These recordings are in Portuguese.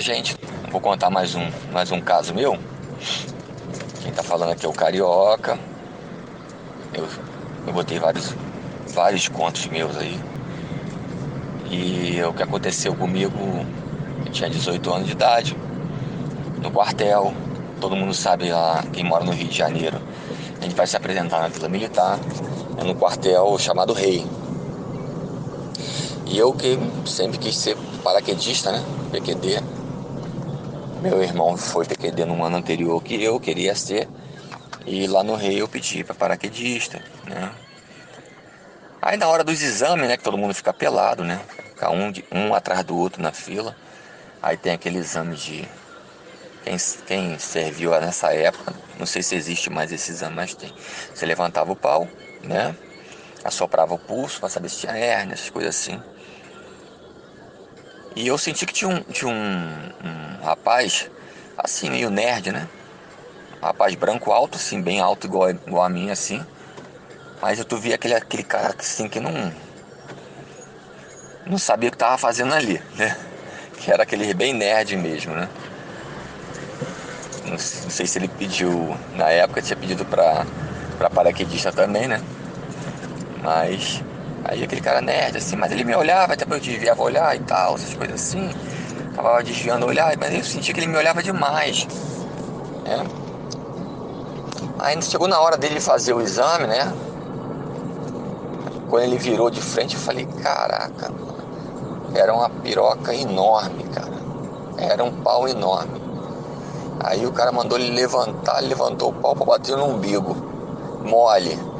Gente, vou contar mais um, mais um caso meu. Quem tá falando aqui é o Carioca. Eu, eu botei vários, vários contos meus aí. E o que aconteceu comigo, eu tinha 18 anos de idade, no quartel. Todo mundo sabe lá, quem mora no Rio de Janeiro. A gente vai se apresentar na Vila Militar, é no quartel chamado Rei. E eu que sempre quis ser paraquedista, né? PQD. Meu irmão foi PQD no ano anterior que eu queria ser. E lá no Rei eu pedi para paraquedista, né? Aí na hora dos exames, né, que todo mundo fica pelado, né? Fica um, de, um atrás do outro na fila. Aí tem aquele exame de quem, quem serviu nessa época, não sei se existe mais esse exame, mas tem. Você levantava o pau, né? Assoprava o pulso para saber se tinha hérnia, essas coisas assim. E eu senti que tinha um, tinha um, um rapaz, assim, meio nerd, né? Um rapaz branco alto, assim, bem alto, igual, igual a mim, assim. Mas eu tu via aquele, aquele cara assim que não. Não sabia o que tava fazendo ali, né? Que era aquele bem nerd mesmo, né? Não, não sei se ele pediu. Na época tinha pedido pra, pra paraquedista também, né? Mas Aí aquele cara nerd, assim, mas ele me olhava, até eu desviava olhar e tal, essas coisas assim. Tava desviando olhar, mas eu sentia que ele me olhava demais. Né? Aí chegou na hora dele fazer o exame, né? Quando ele virou de frente, eu falei, caraca, era uma piroca enorme, cara. Era um pau enorme. Aí o cara mandou ele levantar, ele levantou o pau para bater no umbigo. Mole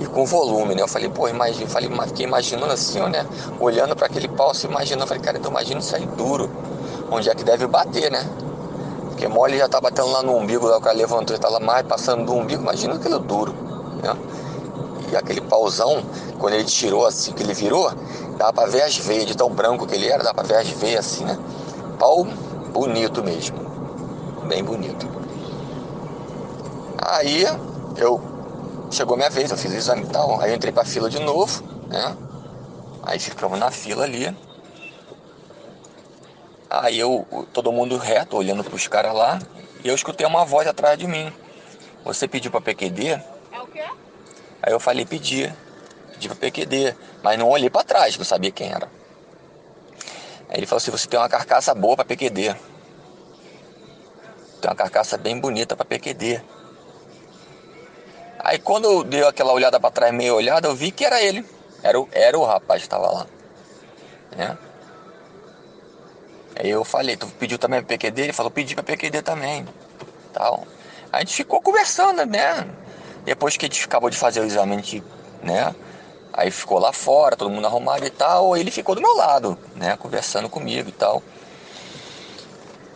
e com volume, né? Eu falei, pô, imagina, falei, fiquei imaginando assim, ó, né? Olhando para aquele pau, se imaginando, falei, cara, então imagina isso aí duro, onde é que deve bater, né? Porque mole já tá batendo lá no umbigo, lá o cara levantou e tá lá mais passando do umbigo, imagina aquilo duro, né? E aquele pauzão, quando ele tirou assim, que ele virou, dava pra ver as veias, de tão branco que ele era, dava pra ver as veias assim, né? Pau bonito mesmo, bem bonito. Aí eu Chegou minha vez, eu fiz o exame e tal. Aí eu entrei pra fila de novo, né? Aí ficamos na fila ali. Aí eu, todo mundo reto, olhando pros caras lá. E eu escutei uma voz atrás de mim. Você pediu pra PQD? É o quê? Aí eu falei, pedi. Pedi pra PQD. Mas não olhei pra trás, não sabia quem era. Aí ele falou assim, você tem uma carcaça boa pra PQD. Tem uma carcaça bem bonita pra PQD. Aí quando eu dei aquela olhada para trás, meia olhada, eu vi que era ele. Era o, era o rapaz que estava lá. Né? Aí eu falei, tu pediu também para PQD? Ele falou, pedi para PQD também. Tal. A gente ficou conversando, né? Depois que a gente acabou de fazer o exame, a gente, né? Aí ficou lá fora, todo mundo arrumado e tal. Ele ficou do meu lado, né? Conversando comigo e tal.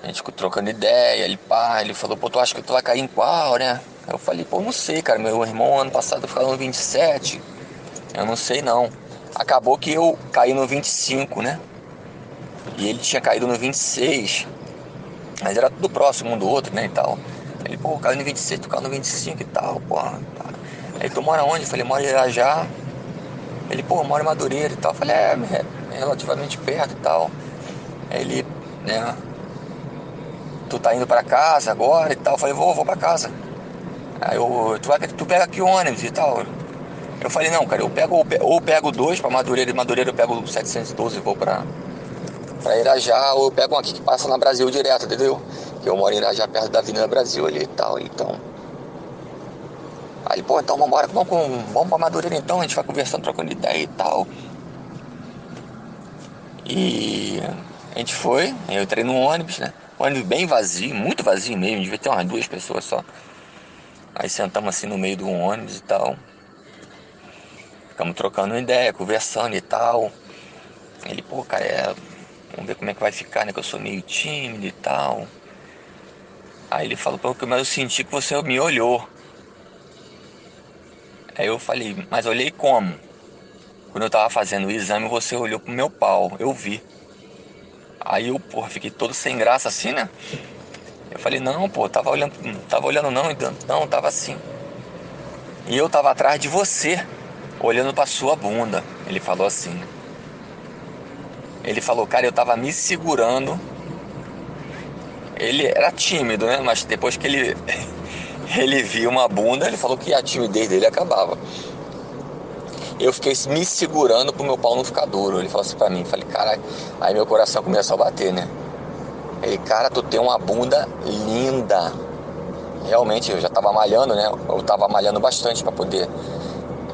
A gente ficou trocando ideia, ele pá, ele falou, pô, tu acha que tu vai cair em qual, né? Eu falei, pô, não sei, cara. Meu irmão ano passado ficou no 27. Eu não sei não. Acabou que eu caí no 25, né? E ele tinha caído no 26. Mas era tudo próximo um do outro, né? E tal. Ele, pô, caiu no 26, tu caiu no 25 e tal, pô. Tá. Aí tu mora onde? Eu falei, mora em Irajá. Ele, pô, mora em Madureira e tal. Eu falei, é, é relativamente perto e tal. Aí ele, né? Tu tá indo pra casa agora e tal. Eu falei, vou, vou pra casa. Aí eu, tu, vai, tu pega aqui ônibus e tal. Eu falei, não, cara, eu pego ou pego dois para Madureira, de Madureira eu pego 712 e vou pra, pra Irajá, ou eu pego um aqui que passa na Brasil direto, entendeu? Que eu moro em Irajá, perto da Avenida Brasil ali e tal, então. Aí, pô, então vambora, vamos, vamos pra Madureira então, a gente vai conversando, trocando ideia e tal. E a gente foi, eu entrei no ônibus, né? Ônibus bem vazio, muito vazio mesmo, devia ter umas duas pessoas só. Aí sentamos assim no meio do ônibus e tal. Ficamos trocando ideia, conversando e tal. Ele, pô, cara, é... vamos ver como é que vai ficar, né? Que eu sou meio tímido e tal. Aí ele falou, pô, mas eu senti que você me olhou. Aí eu falei, mas olhei como? Quando eu tava fazendo o exame, você olhou pro meu pau, eu vi. Aí eu, porra, fiquei todo sem graça assim, né? Eu falei, não, pô, tava olhando, tava olhando não, não, tava assim. E eu tava atrás de você, olhando pra sua bunda. Ele falou assim. Ele falou, cara, eu tava me segurando ele era tímido, né? Mas depois que ele, ele viu uma bunda, ele falou que a timidez dele acabava. Eu fiquei me segurando pro meu pau não ficar duro. Ele falou assim pra mim, falei, cara, aí meu coração começou a bater, né? Ele, cara, tu tem uma bunda linda. Realmente, eu já tava malhando, né? Eu tava malhando bastante para poder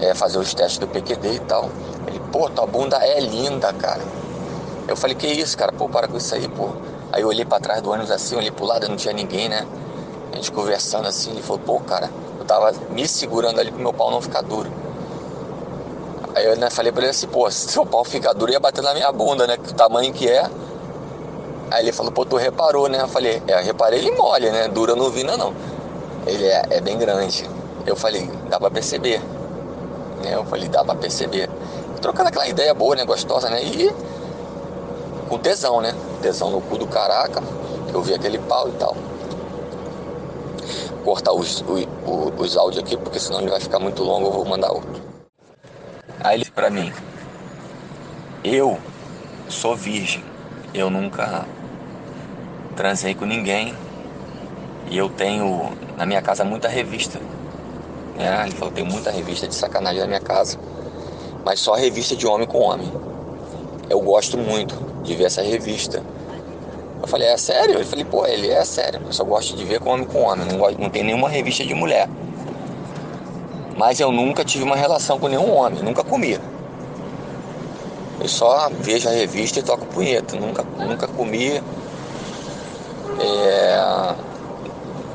é, fazer os testes do PQD e tal. Ele, pô, tua bunda é linda, cara. Eu falei, que isso, cara? Pô, para com isso aí, pô. Aí eu olhei para trás do ônibus assim, olhei pro lado, não tinha ninguém, né? A gente conversando assim, ele falou, pô, cara, eu tava me segurando ali pro meu pau não ficar duro. Aí eu né, falei pra ele assim, pô, se seu pau ficar duro ia bater na minha bunda, né? Que o tamanho que é. Aí ele falou, pô, tu reparou, né? Eu falei, é, eu reparei ele mole, né? Dura não vi não. Ele é, é bem grande. Eu falei, dá pra perceber. Né? Eu falei, dá pra perceber. Trocando aquela ideia boa, né? Gostosa, né? E com tesão, né? Tesão no cu do caraca. Eu vi aquele pau e tal. Cortar os, os, os áudios aqui, porque senão ele vai ficar muito longo, eu vou mandar outro. Aí ele para mim, eu sou virgem, eu nunca transei com ninguém e eu tenho na minha casa muita revista. Né? Ele falou, tem muita revista de sacanagem na minha casa, mas só revista de homem com homem. Eu gosto muito de ver essa revista. Eu falei, é sério? Ele falei, pô, ele é sério. Eu só gosto de ver com homem com homem. Não, gosto, não tem nenhuma revista de mulher. Mas eu nunca tive uma relação com nenhum homem, nunca comi. Eu só vejo a revista e toco punheta. Nunca, nunca comi é,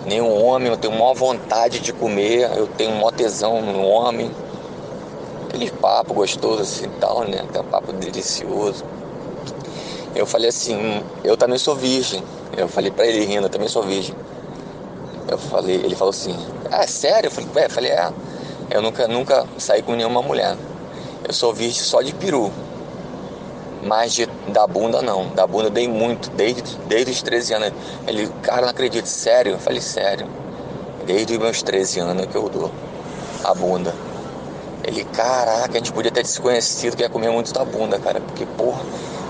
nenhum homem, eu tenho maior vontade de comer, eu tenho maior tesão no homem. Aquele papo gostoso assim tal, né? Aquele papo delicioso. Eu falei assim, eu também sou virgem. Eu falei pra ele rindo, eu também sou virgem. Eu falei, ele falou assim, ah, é sério? Eu falei, é, eu falei, é. Eu nunca, nunca saí com nenhuma mulher. Eu sou virgem só de peru. Mas de, da bunda não. Da bunda eu dei muito, desde, desde os 13 anos. Ele, cara, não acredito, sério? Eu falei, sério. Desde os meus 13 anos que eu dou a bunda. Ele, caraca, a gente podia ter desconhecido que ia comer muito da bunda, cara. Porque, porra,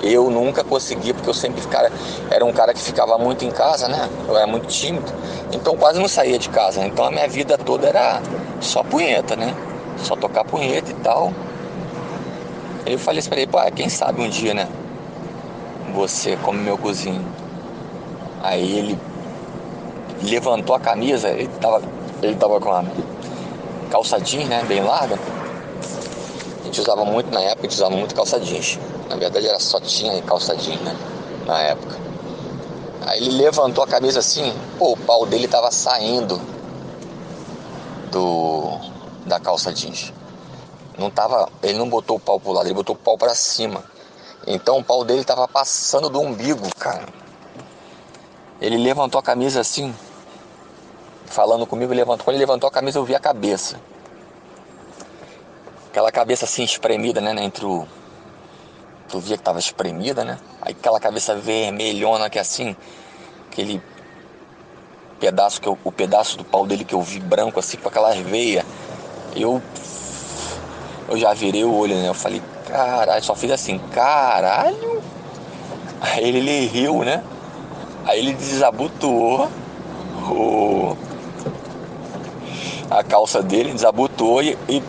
eu nunca consegui, porque eu sempre cara, era um cara que ficava muito em casa, né? Eu era muito tímido, então quase não saía de casa. Então a minha vida toda era só punheta, né? Só tocar punheta e tal. Eu falei assim pra ele, quem sabe um dia, né? Você come meu cozinho. Aí ele levantou a camisa, ele tava, ele tava com a calça jeans, né? Bem larga. Gente usava muito na época, a gente usava muito calça jeans. Na verdade era só tinha calça jeans, né? Na época. Aí ele levantou a cabeça assim, pô, o pau dele tava saindo do da calça jeans. Não tava, ele não botou o pau pro lado, ele botou o pau para cima. Então o pau dele tava passando do umbigo, cara. Ele levantou a camisa assim, falando comigo, levantou. Quando ele levantou a camisa, eu vi a cabeça. Aquela cabeça assim espremida, né, entre o tu via que tava espremida, né? Aí aquela cabeça vermelhona que assim, aquele pedaço que eu, o pedaço do pau dele que eu vi branco assim com aquelas veias. Eu eu já virei o olho, né? Eu falei, caralho, só fiz assim, caralho. Aí ele, ele riu, né? Aí ele desabotoou o, a calça dele, desabotoou e, e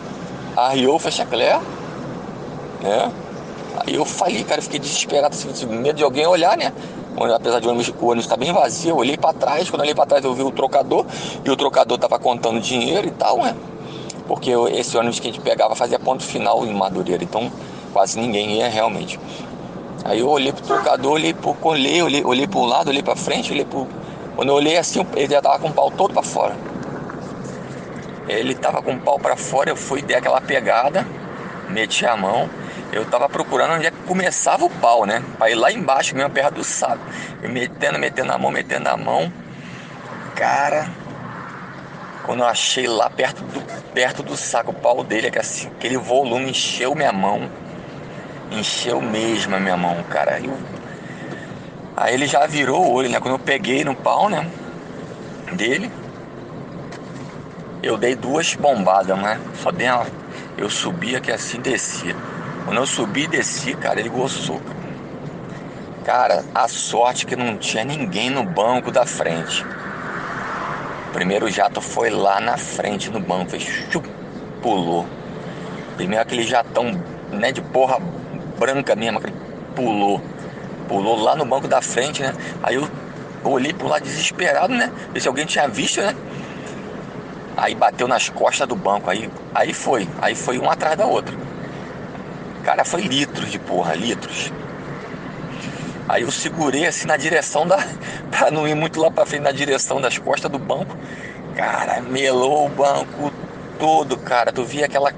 arriou o fechaclé, né? Aí eu falei, cara, eu fiquei desesperado, assim, medo de alguém olhar, né? Apesar de o ônibus, o ônibus estar bem vazio, eu olhei para trás, quando eu olhei para trás eu vi o trocador, e o trocador tava contando dinheiro e tal, né? Porque esse ônibus que a gente pegava fazia ponto final em Madureira, então quase ninguém ia realmente. Aí eu olhei pro trocador, olhei pro olhei, olhei, olhei pro lado, olhei para frente, olhei pro. Quando eu olhei assim, ele já tava com o pau todo para fora. Ele tava com o pau para fora, eu fui dar aquela pegada, meti a mão eu tava procurando onde é que começava o pau, né? Pra ir lá embaixo, mesmo perto do saco. Eu metendo, metendo a mão, metendo a mão. Cara, quando eu achei lá perto do, perto do saco o pau dele, é que assim, aquele volume encheu minha mão. Encheu mesmo a minha mão, cara. Eu... Aí ele já virou o olho, né? Quando eu peguei no pau, né? Dele, eu dei duas bombadas, né? Só dei uma... Eu subia que assim descia. Quando eu subi e desci, cara, ele gostou. Cara, a sorte que não tinha ninguém no banco da frente. O primeiro jato foi lá na frente no banco, fez chup, pulou. Primeiro aquele jatão, né, de porra branca mesmo, aquele pulou. Pulou lá no banco da frente, né? Aí eu olhei pro lado desesperado, né? Ver se alguém tinha visto, né? Aí bateu nas costas do banco, aí, aí foi, aí foi um atrás da outra. Cara, foi litros de porra, litros. Aí eu segurei assim na direção da. pra não ir muito lá pra frente, na direção das costas do banco. Cara, melou o banco todo, cara. Tu via aquela,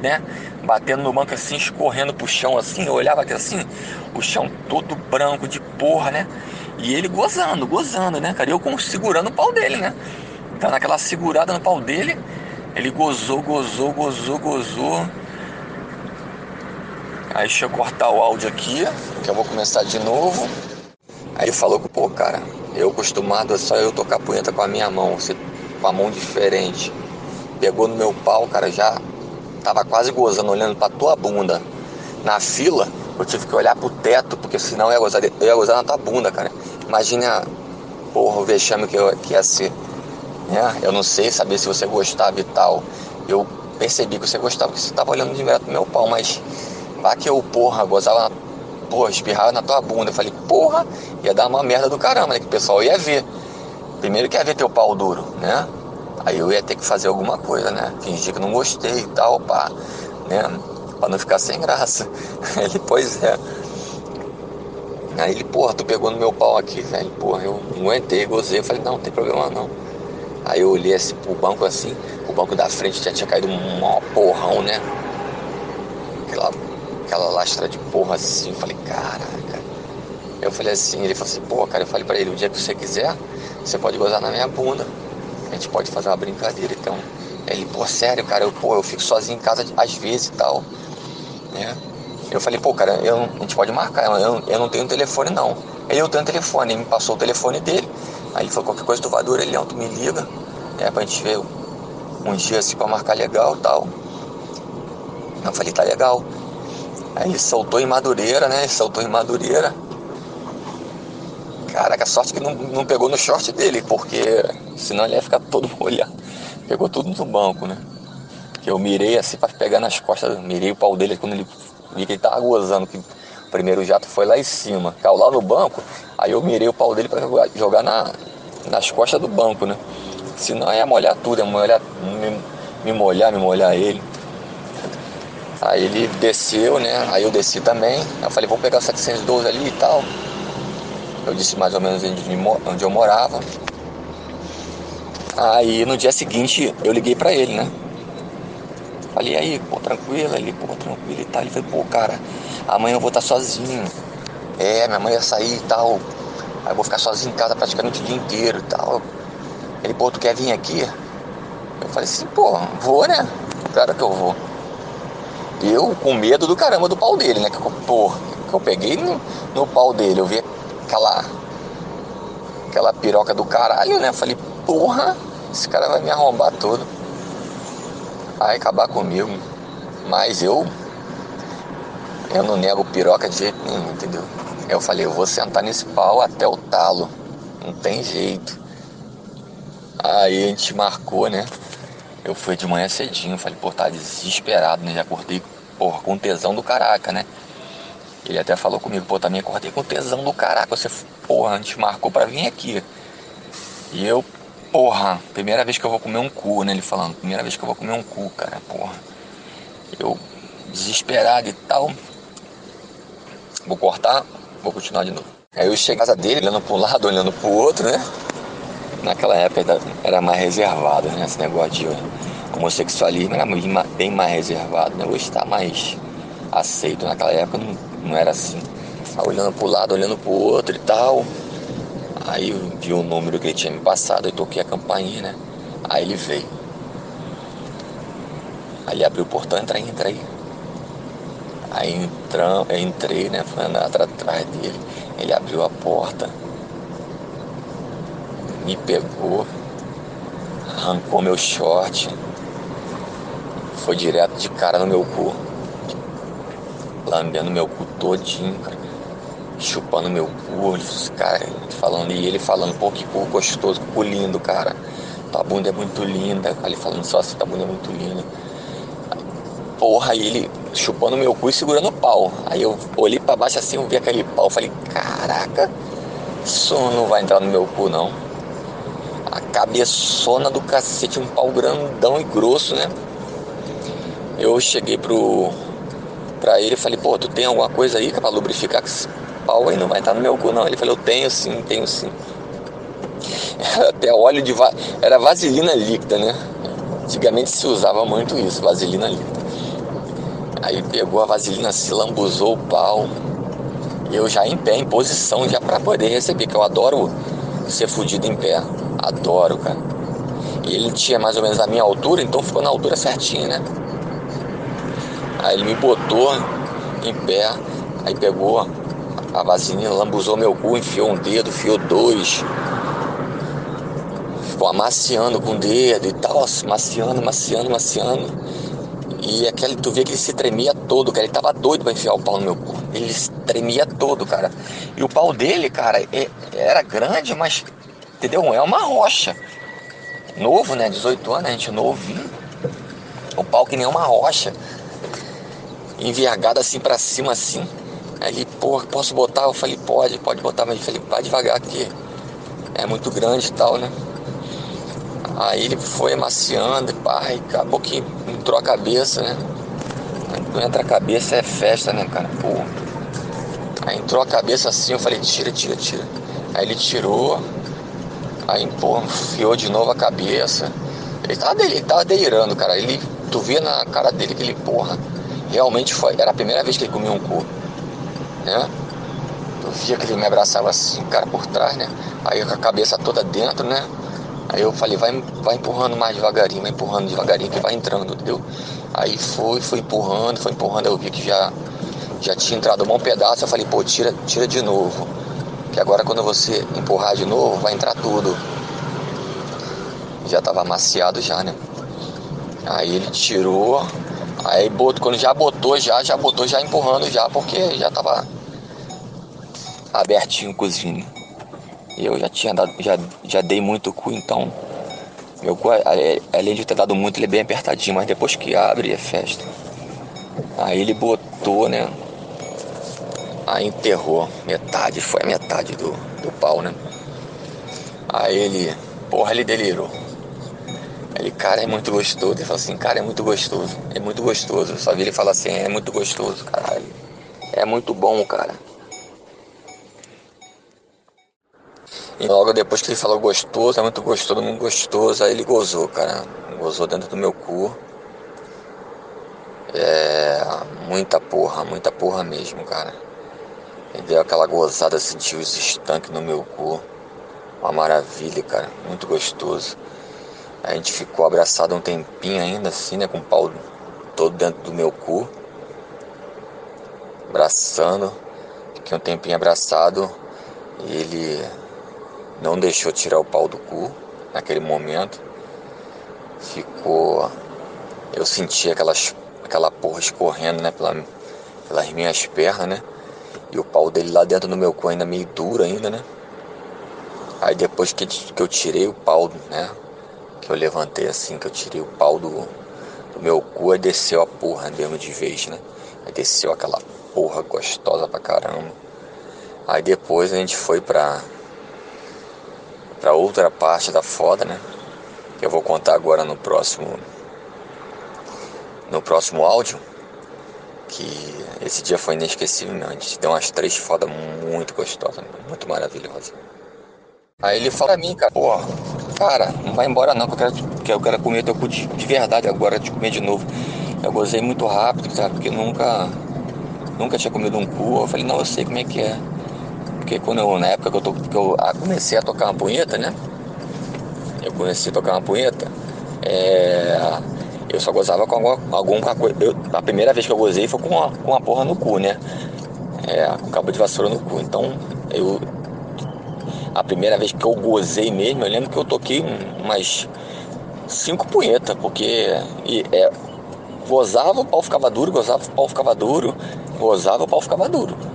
né? Batendo no banco assim, escorrendo pro chão assim. Eu olhava aqui assim, o chão todo branco de porra, né? E ele gozando, gozando, né, cara? E eu segurando o pau dele, né? Tá naquela segurada no pau dele. Ele gozou, gozou, gozou, gozou. Aí deixa eu cortar o áudio aqui, que eu vou começar de novo. Aí ele falou que, pô, cara, eu acostumado a só eu tocar punheta com a minha mão, com a mão diferente. Pegou no meu pau, cara, já tava quase gozando, olhando pra tua bunda. Na fila, eu tive que olhar pro teto, porque senão eu ia gozar, eu ia gozar na tua bunda, cara. Imagina, porra, o vexame que, eu, que ia ser. Né? Eu não sei saber se você gostava e tal. Eu percebi que você gostava, porque você estava olhando direto no meu pau, mas vá que eu, porra, gozava, porra, espirrava na tua bunda. Eu falei, porra, ia dar uma merda do caramba, né? Que o pessoal ia ver. Primeiro que ia ver teu pau duro, né? Aí eu ia ter que fazer alguma coisa, né? Fingir que não gostei e tal, pá, né? Pra não ficar sem graça. Ele, pois é. Aí ele, porra, tu pegou no meu pau aqui, velho. Porra, eu não aguentei, gozei. Eu falei, não, não tem problema não. Aí eu olhei assim pro banco assim, o banco da frente já tinha caído um porrão, né? Aquela, aquela lastra de porra assim, eu falei, caraca. Eu falei assim, ele falou assim, pô, cara, eu falei pra ele, o dia que você quiser, você pode gozar na minha bunda. A gente pode fazer uma brincadeira, então. Ele, pô, sério, cara, eu, pô, eu fico sozinho em casa às vezes e tal. Né? Eu falei, pô, cara, eu, a gente pode marcar, eu, eu não tenho telefone não. Aí eu tenho telefone, ele me passou o telefone dele. Aí ele falou, qualquer coisa tu vai do orelhão, tu me liga, é pra gente ver um dia assim pra marcar legal tal. Eu falei, tá legal. Aí ele soltou em Madureira, né? Ele soltou em Madureira. Caraca, sorte que não, não pegou no short dele, porque senão ele ia ficar todo molhado. Pegou tudo no banco, né? Que eu mirei assim pra pegar nas costas, mirei o pau dele quando ele vi que ele tava gozando, que primeiro jato foi lá em cima, caiu lá no banco, aí eu mirei o pau dele para jogar na, nas costas do banco, né? Senão ia molhar tudo, ia molhar, me, me molhar, me molhar ele. Aí ele desceu, né? Aí eu desci também. Eu falei, vou pegar o 712 ali e tal. Eu disse mais ou menos onde eu morava. Aí no dia seguinte eu liguei pra ele, né? Falei, aí, pô, tranquilo, ele, pô, tranquilo e tal. Ele falou, pô, cara, amanhã eu vou estar sozinho. É, minha mãe ia sair e tal. Aí eu vou ficar sozinho em casa praticamente o dia inteiro e tal. Ele, pô, tu quer vir aqui? Eu falei assim, pô, vou, né? Claro que eu vou. Eu com medo do caramba do pau dele, né? Que, pô, que eu peguei no, no pau dele. Eu vi aquela. aquela piroca do caralho, né? Eu falei, porra, esse cara vai me arrombar todo. Vai acabar comigo. Mas eu eu não nego piroca de jeito nenhum, entendeu? Eu falei, eu vou sentar nesse pau até o talo. Não tem jeito. Aí a gente marcou, né? Eu fui de manhã cedinho, falei, pô, tá desesperado, né? Já acordei, porra, com tesão do caraca, né? Ele até falou comigo, pô, também acordei com tesão do caraca. Você, porra, a gente marcou pra vir aqui. E eu, porra, primeira vez que eu vou comer um cu, né? Ele falando, primeira vez que eu vou comer um cu, cara, porra. Eu, desesperado e tal. Vou cortar, vou continuar de novo. Aí eu cheguei na casa dele, olhando um lado, olhando para o outro, né? Naquela época era mais reservado, né? Esse negócio de homossexualismo era bem mais reservado, né? Hoje está mais aceito. Naquela época não, não era assim. olhando para o lado, olhando para o outro e tal. Aí eu vi o número que ele tinha me passado, eu toquei a campainha, né? Aí ele veio. Aí ele abriu o portão, entra aí, entra aí. Aí entram, eu entrei, né? Fui atrás dele. Ele abriu a porta, me pegou, arrancou meu short, foi direto de cara no meu cu, lambendo meu cu todinho, cara. Chupando meu cu, cara, falando, e ele falando, pô, que cu gostoso, cu lindo, cara. Tua bunda é muito linda. Ele falando só assim, tua bunda é muito linda. Porra, e ele chupando meu cu e segurando o pau. Aí eu olhei pra baixo assim, eu vi aquele pau, falei, caraca, isso não vai entrar no meu cu não. A cabeçona do cacete, um pau grandão e grosso, né? Eu cheguei pro pra ele falei, pô, tu tem alguma coisa aí pra lubrificar pau aí? Não vai entrar no meu cu não. Ele falou, eu tenho sim, tenho sim. Até óleo de va... era vaselina líquida, né? Antigamente se usava muito isso, vaselina líquida. Aí pegou a vaselina, se lambuzou o pau. Eu já em pé, em posição, já para poder receber, que eu adoro ser fudido em pé. Adoro, cara. E ele tinha mais ou menos a minha altura, então ficou na altura certinha, né? Aí ele me botou em pé, aí pegou a vaselina, lambuzou meu cu, enfiou um dedo, enfiou dois. Ficou amaciando com o dedo e tal, maciando, maciando, maciando. E aquele, tu vê que ele se tremia todo, cara. Ele tava doido pra enfiar o pau no meu cu. Ele tremia todo, cara. E o pau dele, cara, é, era grande, mas, entendeu? É uma rocha. Novo, né? 18 anos, a gente novinho. O pau que nem uma rocha. Envergado assim pra cima, assim. Aí ele, pô, posso botar? Eu falei, pode, pode botar. Mas ele falei, vai devagar aqui. É muito grande e tal, né? Aí ele foi amaciando, pai, acabou que entrou a cabeça, né? Quando entra a cabeça é festa, né, cara? Pô. Aí entrou a cabeça assim, eu falei, tira, tira, tira. Aí ele tirou, aí pô, enfiou de novo a cabeça. Ele tava, ele tava delirando, cara. Ele, tu via na cara dele que ele, porra, realmente foi. Era a primeira vez que ele comia um cu, né? Tu via que ele me abraçava assim, cara, por trás, né? Aí com a cabeça toda dentro, né? Aí eu falei, vai, vai empurrando mais devagarinho, vai empurrando devagarinho que vai entrando, entendeu? Aí foi, foi empurrando, foi empurrando, eu vi que já, já tinha entrado um bom pedaço, eu falei, pô, tira, tira de novo. Que agora quando você empurrar de novo, vai entrar tudo. Já tava amaciado já, né? Aí ele tirou, aí botou, quando já botou, já, já botou já empurrando já, porque já tava abertinho cozinho. Eu já tinha dado, já, já dei muito cu, então meu cu, além de ter dado muito, ele é bem apertadinho, mas depois que abre é festa. Aí ele botou, né? Aí enterrou metade, foi a metade do, do pau, né? Aí ele, porra, ele delirou. Ele, cara, é muito gostoso. Ele falou assim, cara, é muito gostoso. É muito gostoso. Eu só vi ele falar assim, é muito gostoso, caralho. É muito bom, cara. E logo depois que ele falou gostoso, é muito gostoso, muito gostoso, aí ele gozou, cara. Gozou dentro do meu cu. É. Muita porra, muita porra mesmo, cara. Ele deu aquela gozada, sentiu os estanques no meu cu. Uma maravilha, cara. Muito gostoso. A gente ficou abraçado um tempinho ainda, assim, né? Com o pau todo dentro do meu cu. Abraçando. Fiquei um tempinho abraçado. E ele não deixou tirar o pau do cu naquele momento. Ficou. Eu senti aquelas, aquela porra escorrendo, né, pela, pelas minhas pernas, né? E o pau dele lá dentro do meu cu ainda meio duro ainda, né? Aí depois que, que eu tirei o pau, né? Que eu levantei assim, que eu tirei o pau do, do meu cu, aí desceu a porra mesmo de vez, né? Aí desceu aquela porra gostosa pra caramba. Aí depois a gente foi pra para outra parte da foda, né? Que eu vou contar agora no próximo no próximo áudio. Que esse dia foi inesquecível, né? A gente deu umas três fodas muito gostosas, muito maravilhosas. Aí ele fala pra mim, cara, pô, cara, não vai embora não, que eu quero, que eu quero comer teu cu de, de verdade agora, de comer de novo. Eu gozei muito rápido, sabe? Porque nunca, nunca tinha comido um cu. Eu falei, não, eu sei como é que é. Porque quando eu, na época que eu, to, que eu comecei a tocar uma punheta, né? Eu comecei a tocar uma punheta, é, eu só gozava com alguma, alguma coisa. A primeira vez que eu gozei foi com uma, com uma porra no cu, né? É, com cabo de vassoura no cu. Então, eu. A primeira vez que eu gozei mesmo, eu lembro que eu toquei umas cinco punhetas, porque e, é, gozava, o pau ficava duro, gozava, o pau ficava duro, gozava, o pau ficava duro.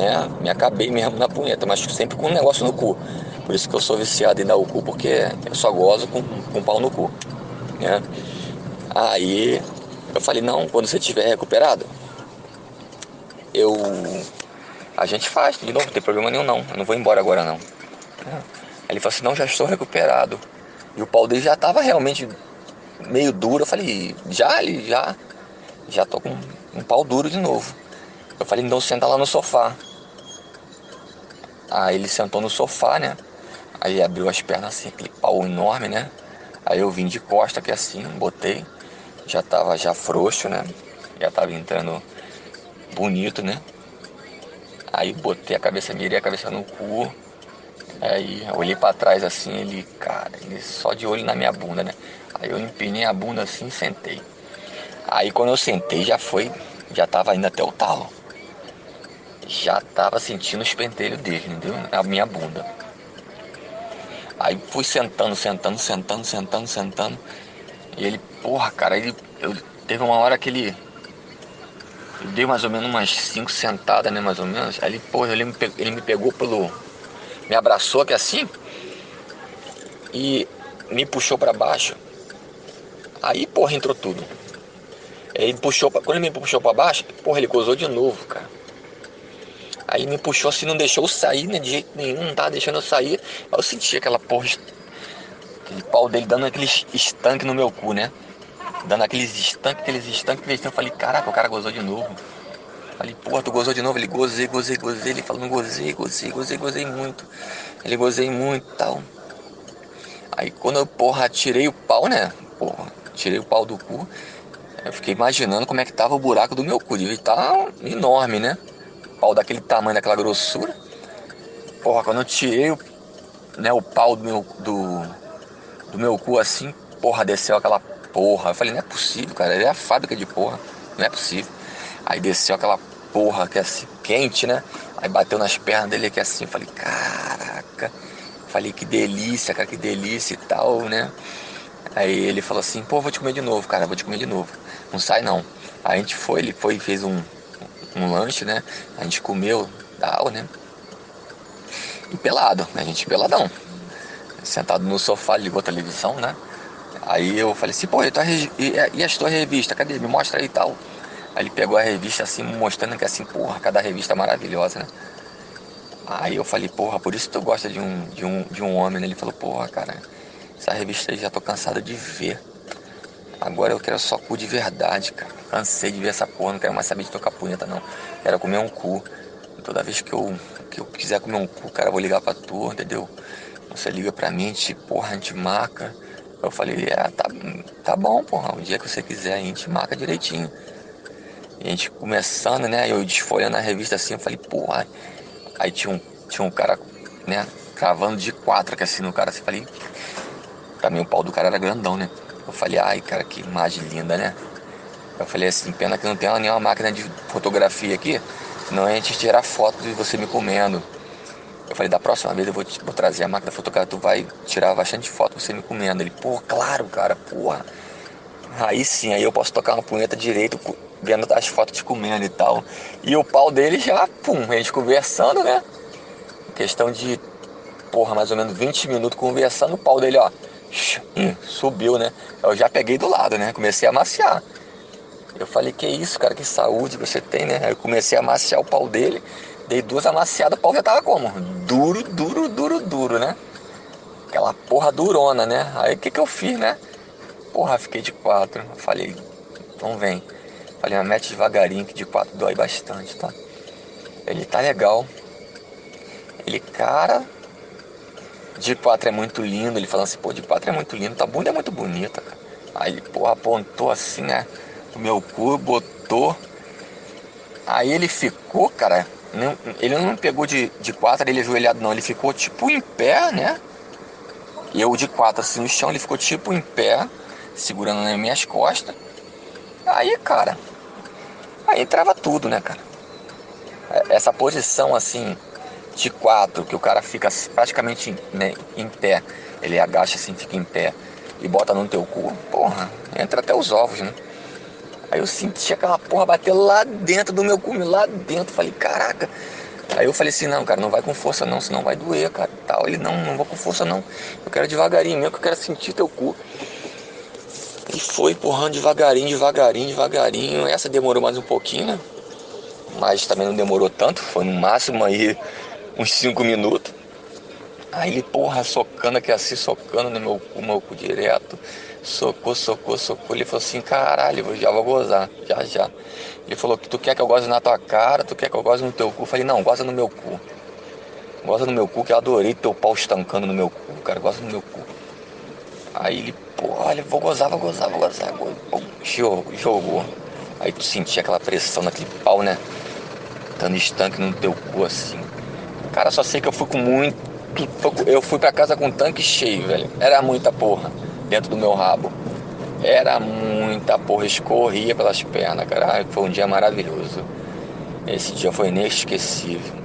Né? Me acabei mesmo na punheta, mas sempre com um negócio no cu. Por isso que eu sou viciado em dar o cu, porque eu só gozo com, com pau no cu, né? Aí eu falei, não, quando você estiver recuperado, eu. A gente faz de novo, não tem problema nenhum não. Eu não vou embora agora não. Aí ele falou assim, não, já estou recuperado. E o pau dele já estava realmente meio duro. Eu falei, já, ele já. Já tô com um pau duro de novo. Eu falei, então senta lá no sofá. Aí ele sentou no sofá, né? Aí abriu as pernas assim, aquele pau enorme, né? Aí eu vim de costa aqui assim, botei já tava já frouxo, né? Já tava entrando bonito, né? Aí botei a cabeça, mirei a cabeça no cu. Aí olhei para trás assim, ele, cara, ele só de olho na minha bunda, né? Aí eu empinei a bunda assim e sentei. Aí quando eu sentei já foi, já tava indo até o talo. Já tava sentindo os pentelhos dele, entendeu? A minha bunda. Aí fui sentando, sentando, sentando, sentando, sentando. E ele, porra, cara, ele. Eu, teve uma hora que ele. Eu dei mais ou menos umas cinco sentadas, né? Mais ou menos. Aí ele, porra, ele me, pegou, ele me pegou pelo. Me abraçou aqui assim. E me puxou para baixo. Aí, porra, entrou tudo. Ele puxou, pra, quando ele me puxou para baixo, porra, ele gozou de novo, cara. Aí me puxou assim, não deixou eu sair, né? De jeito nenhum, não tava deixando eu sair. Aí eu senti aquela porra Aquele pau dele dando aqueles estanques no meu cu, né? Dando aqueles estanques, aqueles estanques. De eu falei, caraca, o cara gozou de novo. Falei, porra, tu gozou de novo? Ele gozei, gozei, gozei. Ele falou, gozei, gozei, gozei, gozei muito. Ele gozei muito e tal. Aí quando eu, porra, tirei o pau, né? Porra, tirei o pau do cu. Eu fiquei imaginando como é que tava o buraco do meu cu. Devia estar enorme, né? Pau daquele tamanho, daquela grossura. Porra, quando eu tirei o, né, o pau do meu. Do, do meu cu assim, porra, desceu aquela porra. Eu falei, não é possível, cara, ele é a fábrica de porra, não é possível. Aí desceu aquela porra que é assim, quente, né? Aí bateu nas pernas dele aqui assim, eu falei, caraca. Falei, que delícia, cara, que delícia e tal, né? Aí ele falou assim, pô, vou te comer de novo, cara, vou te comer de novo. Não sai não. Aí a gente foi, ele foi e fez um, um lanche, né? A gente comeu, tal, né? E pelado, a gente peladão sentado no sofá, ligou a televisão, né? Aí eu falei assim, pô, e, tua, e, e as tuas revistas, cadê? Me mostra aí e tal. Aí ele pegou a revista assim, mostrando que assim, porra, cada revista maravilhosa, né? Aí eu falei, porra, por isso tu gosta de um, de um, de um homem, né? Ele falou, porra, cara, essa revista aí já tô cansado de ver. Agora eu quero só cu de verdade, cara. Cansei de ver essa porra, não quero mais saber de tocar punheta, não. Quero comer um cu. Toda vez que eu, que eu quiser comer um cu, cara, eu vou ligar pra tu, entendeu? Você liga pra mim, gente, porra, a gente marca. Eu falei, é, tá, tá bom, porra. O dia que você quiser, a gente marca direitinho. E a gente começando, né? Eu desfolhando a revista assim, eu falei, porra. Aí tinha um, tinha um cara, né? Cravando de quatro aqui assim no cara. Assim, falei, também o pau do cara era grandão, né? Eu falei, ai, cara, que imagem linda, né? Eu falei assim, pena que não tem nenhuma máquina de fotografia aqui, senão a gente tirar foto de você me comendo. Eu falei, da próxima vez eu vou, te, vou trazer a máquina fotográfica, tu vai tirar bastante foto você me comendo. Ele, pô, claro, cara, porra. Aí sim, aí eu posso tocar uma punheta direito vendo as fotos te comendo e tal. E o pau dele já, pum, a gente conversando, né? Questão de, porra, mais ou menos 20 minutos conversando, o pau dele, ó, subiu, né? Eu já peguei do lado, né? Comecei a amaciar. Eu falei, que isso, cara, que saúde você tem, né? Aí eu comecei a amaciar o pau dele. Dei duas amaciadas, o pau já tava como? Duro, duro, duro, duro, né? Aquela porra durona, né? Aí o que que eu fiz, né? Porra, fiquei de quatro. Falei, então vem. Falei, mas mete devagarinho que de quatro dói bastante, tá? Ele tá legal. Ele, cara, de quatro é muito lindo. Ele falando assim, pô, de quatro é muito lindo, tua bunda é muito bonita, cara. Aí porra, apontou assim, né? O meu cu, botou. Aí ele ficou, cara, não, ele não pegou de, de quatro, ele ajoelhado não, ele ficou tipo em pé, né? Eu de quatro assim no chão, ele ficou tipo em pé, segurando nas minhas costas. Aí, cara, aí entrava tudo, né, cara? É, essa posição assim, de quatro, que o cara fica praticamente né, em pé, ele agacha assim, fica em pé e bota no teu cu, porra, entra até os ovos, né? Aí eu senti aquela porra bater lá dentro do meu cume, lá dentro. Falei, caraca, Aí eu falei assim, não, cara, não vai com força não, senão vai doer, cara, tal. Ele, não, não vou com força não, eu quero devagarinho mesmo, que eu quero sentir teu cu. E foi empurrando devagarinho, devagarinho, devagarinho. Essa demorou mais um pouquinho, né? Mas também não demorou tanto, foi no máximo aí uns 5 minutos. Aí ele, porra, socando aqui assim, socando no meu cu, meu cu direto. Socou, socou, socou. Ele falou assim, caralho, já vou gozar, já, já. Ele falou tu quer que eu goze na tua cara, tu quer que eu goze no teu cu. Eu falei, não, goza no meu cu. Goza no meu cu, que eu adorei teu pau estancando no meu cu, cara, goza no meu cu. Aí ele, pô, olha, vou gozar, vou gozar, vou gozar. Pum, jogou. Aí tu sentia aquela pressão naquele pau, né? Dando estanque no teu cu assim. Cara, só sei que eu fui com muito. Eu fui pra casa com tanque cheio, velho. Era muita porra dentro do meu rabo. Era muita porra, escorria pelas pernas, cara. Foi um dia maravilhoso. Esse dia foi inesquecível.